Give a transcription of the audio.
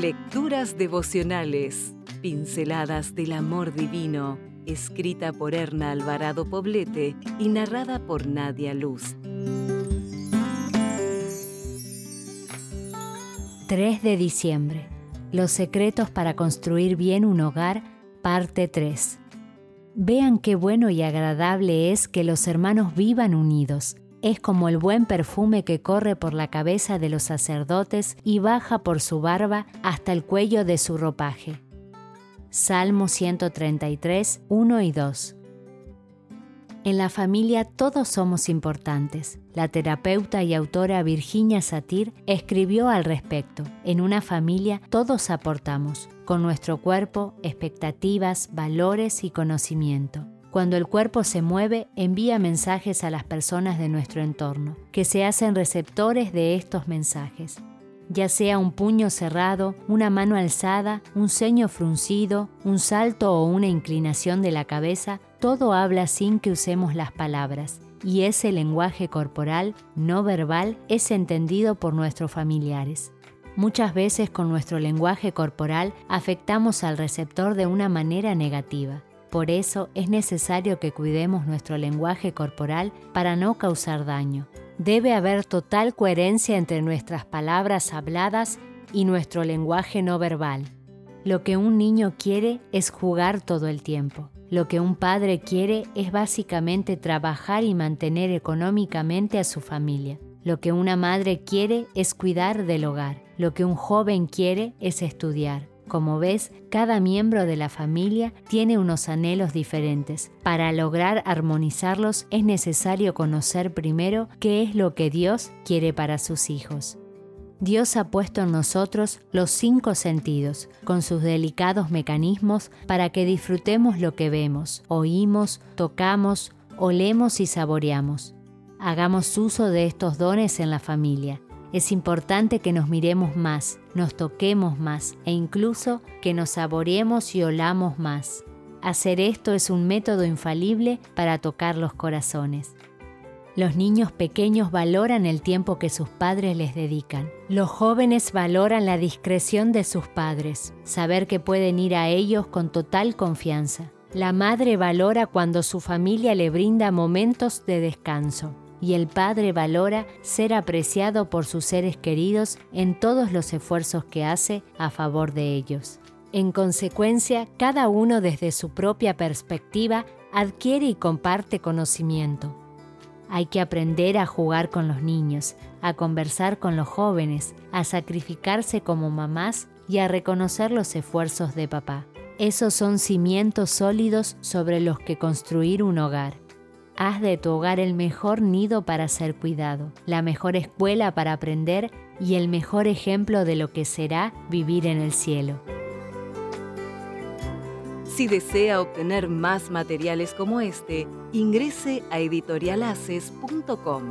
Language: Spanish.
Lecturas devocionales, pinceladas del amor divino, escrita por Erna Alvarado Poblete y narrada por Nadia Luz. 3 de diciembre. Los secretos para construir bien un hogar, parte 3. Vean qué bueno y agradable es que los hermanos vivan unidos es como el buen perfume que corre por la cabeza de los sacerdotes y baja por su barba hasta el cuello de su ropaje. Salmo 133, 1 y 2. En la familia todos somos importantes. La terapeuta y autora Virginia Satir escribió al respecto. En una familia todos aportamos, con nuestro cuerpo, expectativas, valores y conocimiento. Cuando el cuerpo se mueve, envía mensajes a las personas de nuestro entorno, que se hacen receptores de estos mensajes. Ya sea un puño cerrado, una mano alzada, un ceño fruncido, un salto o una inclinación de la cabeza, todo habla sin que usemos las palabras, y ese lenguaje corporal, no verbal, es entendido por nuestros familiares. Muchas veces con nuestro lenguaje corporal afectamos al receptor de una manera negativa. Por eso es necesario que cuidemos nuestro lenguaje corporal para no causar daño. Debe haber total coherencia entre nuestras palabras habladas y nuestro lenguaje no verbal. Lo que un niño quiere es jugar todo el tiempo. Lo que un padre quiere es básicamente trabajar y mantener económicamente a su familia. Lo que una madre quiere es cuidar del hogar. Lo que un joven quiere es estudiar. Como ves, cada miembro de la familia tiene unos anhelos diferentes. Para lograr armonizarlos es necesario conocer primero qué es lo que Dios quiere para sus hijos. Dios ha puesto en nosotros los cinco sentidos, con sus delicados mecanismos para que disfrutemos lo que vemos, oímos, tocamos, olemos y saboreamos. Hagamos uso de estos dones en la familia. Es importante que nos miremos más, nos toquemos más e incluso que nos saboreemos y olamos más. Hacer esto es un método infalible para tocar los corazones. Los niños pequeños valoran el tiempo que sus padres les dedican. Los jóvenes valoran la discreción de sus padres, saber que pueden ir a ellos con total confianza. La madre valora cuando su familia le brinda momentos de descanso y el Padre valora ser apreciado por sus seres queridos en todos los esfuerzos que hace a favor de ellos. En consecuencia, cada uno desde su propia perspectiva adquiere y comparte conocimiento. Hay que aprender a jugar con los niños, a conversar con los jóvenes, a sacrificarse como mamás y a reconocer los esfuerzos de papá. Esos son cimientos sólidos sobre los que construir un hogar. Haz de tu hogar el mejor nido para ser cuidado, la mejor escuela para aprender y el mejor ejemplo de lo que será vivir en el cielo. Si desea obtener más materiales como este, ingrese a editorialaces.com.